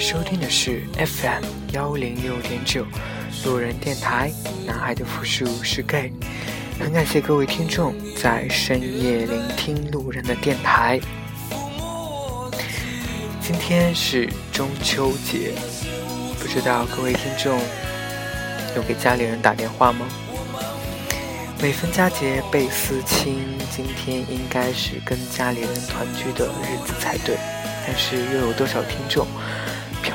收听的是 FM 幺零六点九路人电台。男孩的复数是 gay，很感谢各位听众在深夜聆听路人的电台。今天是中秋节，不知道各位听众有给家里人打电话吗？每逢佳节倍思亲，今天应该是跟家里人团聚的日子才对。但是又有多少听众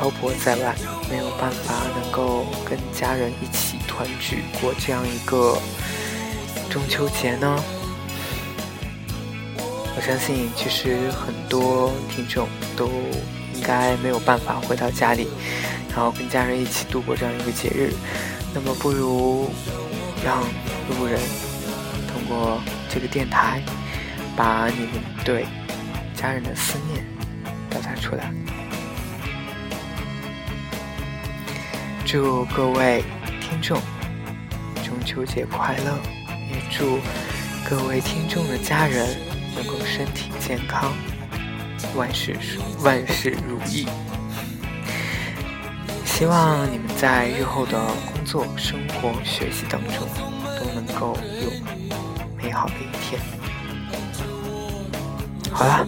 漂泊在外，没有办法能够跟家人一起团聚过这样一个中秋节呢？我相信，其实很多听众都应该没有办法回到家里，然后跟家人一起度过这样一个节日。那么，不如让路人通过这个电台，把你们对家人的思念。表达出来。祝各位听众中秋节快乐！也祝各位听众的家人能够身体健康，万事万事如意。希望你们在日后的工作、生活、学习当中都能够有美好的一天。好了。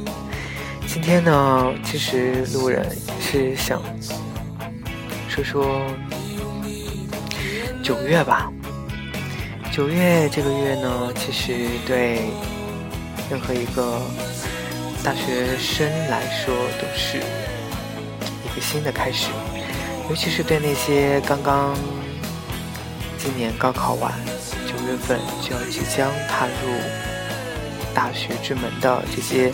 今天呢，其实路人是想说说九月吧。九月这个月呢，其实对任何一个大学生来说都是一个新的开始，尤其是对那些刚刚今年高考完，九月份就要即将踏入大学之门的这些。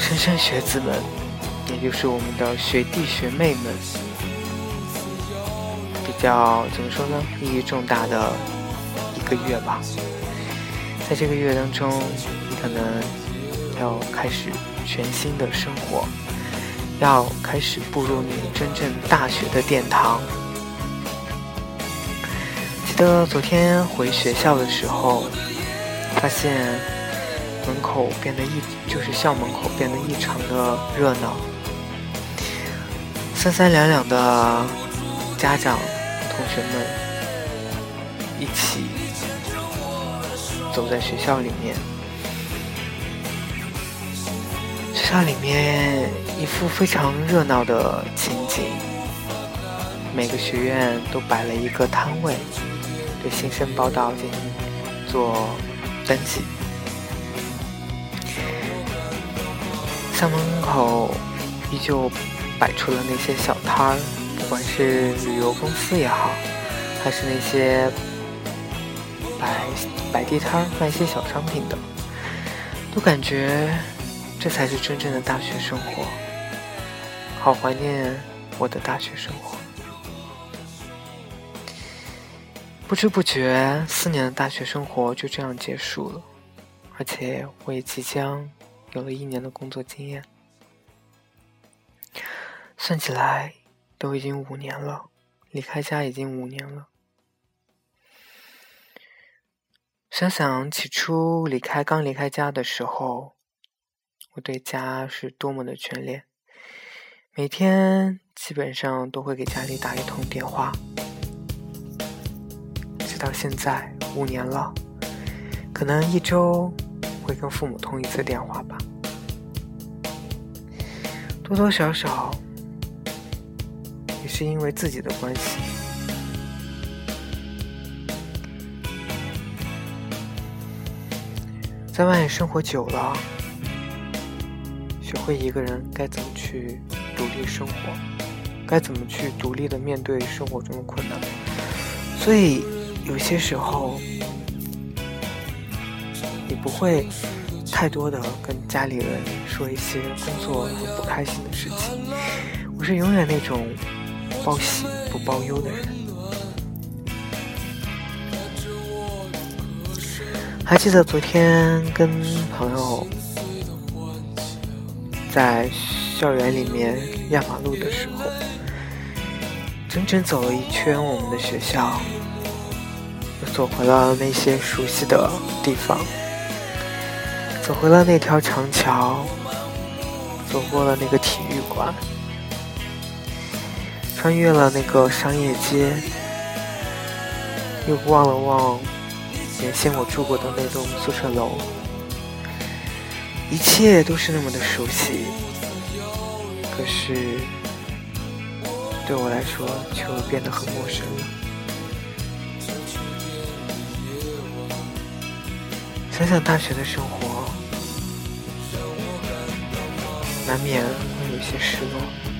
莘莘学子们，也就是我们的学弟学妹们，较怎么说呢？意义重大的一个月吧。在这个月当中，你可能要开始全新的生活，要开始步入你真正大学的殿堂。记得昨天回学校的时候，发现。门口变得异，就是校门口变得异常的热闹，三三两两的家长、同学们一起走在学校里面，学校里面一副非常热闹的情景，每个学院都摆了一个摊位，对新生报道进行做登记。校门口依旧摆出了那些小摊儿，不管是旅游公司也好，还是那些摆摆地摊儿卖些小商品的，都感觉这才是真正的大学生活。好怀念我的大学生活。不知不觉，四年的大学生活就这样结束了，而且我也即将。有了一年的工作经验，算起来都已经五年了，离开家已经五年了。想想起初离开刚离开家的时候，我对家是多么的眷恋，每天基本上都会给家里打一通电话。直到现在五年了，可能一周。会跟父母通一次电话吧，多多少少也是因为自己的关系，在外面生活久了，学会一个人该怎么去独立生活，该怎么去独立的面对生活中的困难，所以有些时候。你不会太多的跟家里人说一些工作很不开心的事情。我是永远那种报喜不报忧的人。还记得昨天跟朋友在校园里面压马路的时候，整整走了一圈我们的学校，又走回了那些熟悉的地方。走回了那条长桥，走过了那个体育馆，穿越了那个商业街，又望了望原先我住过的那栋宿舍楼，一切都是那么的熟悉，可是对我来说却变得很陌生了。想想大学的生活，难免会有些失落。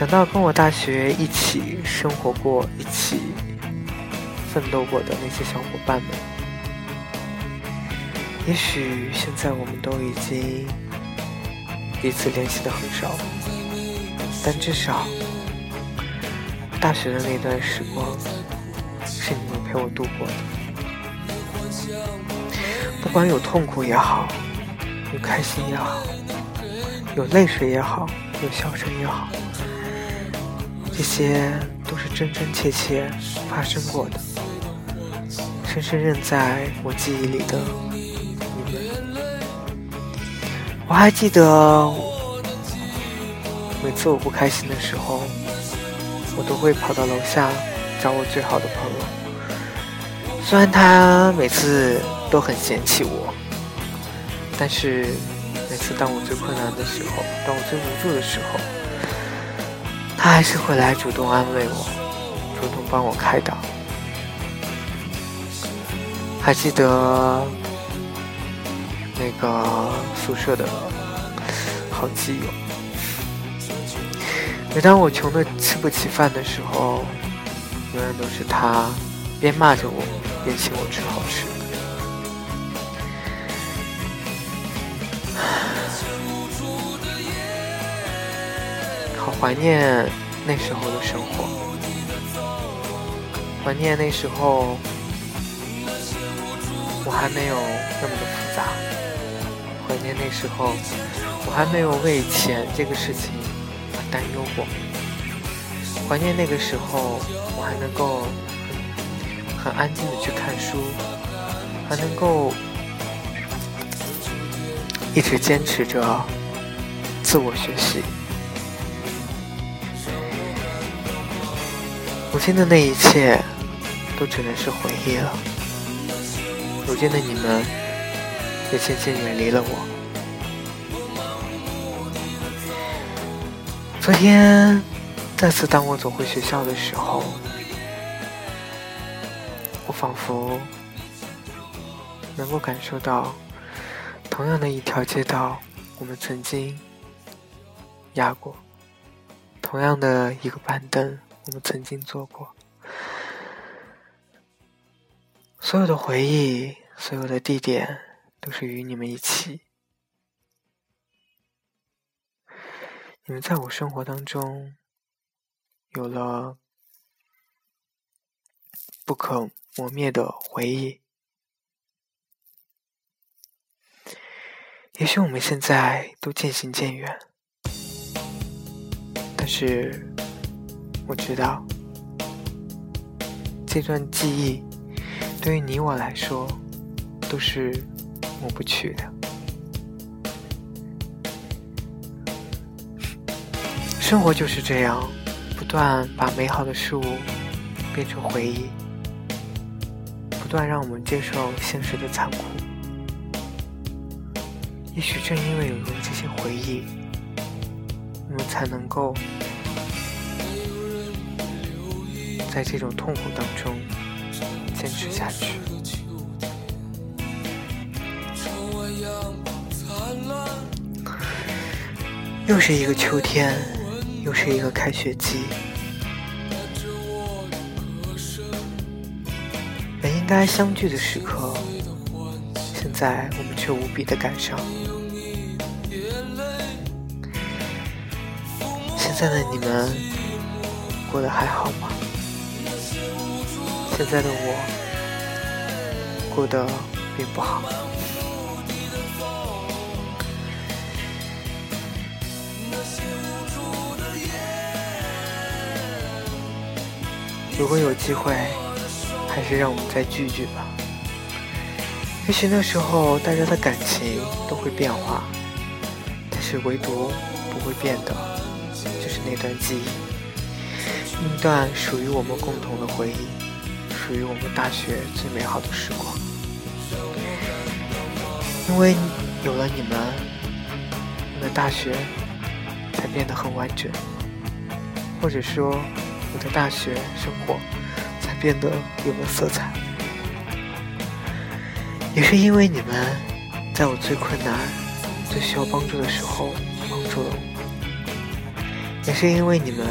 想到跟我大学一起生活过、一起奋斗过的那些小伙伴们，也许现在我们都已经彼此联系的很少，但至少大学的那段时光是你们陪我度过的。不管有痛苦也好，有开心也好，有泪水也好，有笑声也好，这些都是真真切切发生过的，深深印在我记忆里的你们。我还记得，每次我不开心的时候，我都会跑到楼下找我最好的朋友，虽然他每次。都很嫌弃我，但是每次当我最困难的时候，当我最无助的时候，他还是会来主动安慰我，主动帮我开导。还记得那个宿舍的好基友，每当我穷的吃不起饭的时候，永远都是他边骂着我，边请我吃好吃。好怀念那时候的生活，怀念那时候我还没有那么的复杂，怀念那时候我还没有为钱这个事情而担忧过，怀念那个时候我还能够很安静的去看书，还能够一直坚持着自我学习。如今的那一切，都只能是回忆了。如今的你们，也渐渐远离了我。昨天，再次当我走回学校的时候，我仿佛能够感受到，同样的一条街道，我们曾经压过，同样的一个板凳。我们曾经做过，所有的回忆，所有的地点，都是与你们一起。你们在我生活当中有了不可磨灭的回忆。也许我们现在都渐行渐远，但是。我知道，这段记忆对于你我来说都是抹不去的。生活就是这样，不断把美好的事物变成回忆，不断让我们接受现实的残酷。也许正因为有了这些回忆，我们才能够。在这种痛苦当中坚持下去。又是一个秋天，又是一个开学季，本应该相聚的时刻，现在我们却无比的感伤。现在的你们过得还好吗？现在的我过得并不好。如果有机会，还是让我们再聚聚吧。也许那时候大家的感情都会变化，但是唯独不会变的，就是那段记忆，那段属于我们共同的回忆，属于我们大学最美好的时光。因为有了你们，我的大学才变得很完整，或者说，我的大学生活才变得有了色彩。也是因为你们，在我最困难、最需要帮助的时候帮助了我；也是因为你们，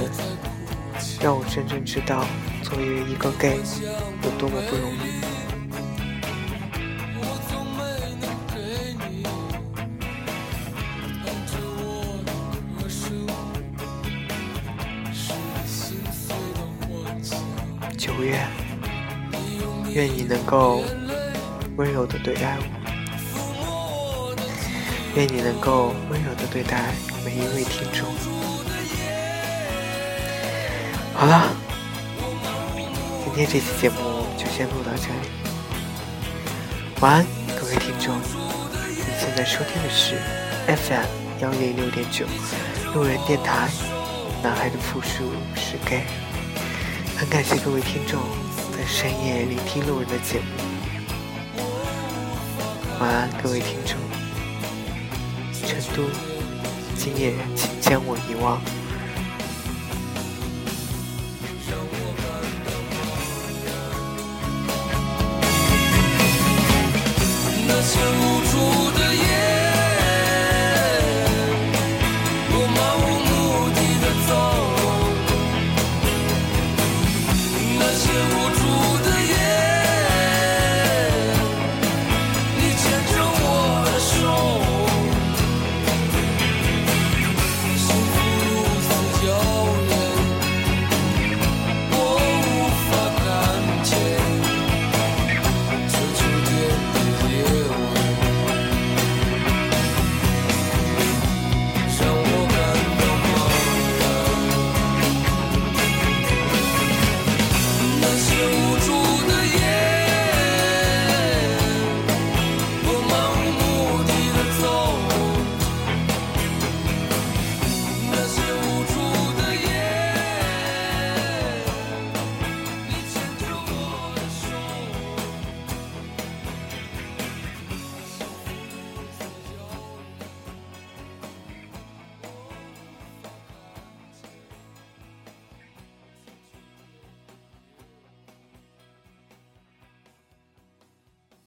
让我真正知道作为一个 gay 有多么不容易。九月，愿你能够。温柔的对待我，愿你能够温柔的对待每一位听众。好了，今天这期节目就先录到这里。晚安，各位听众。你现在收听的是 FM 幺零六点九路人电台。男孩的复数是 gay。很感谢各位听众在深夜聆听路人的节目。晚安，各位听众。成都，今夜请将我遗忘。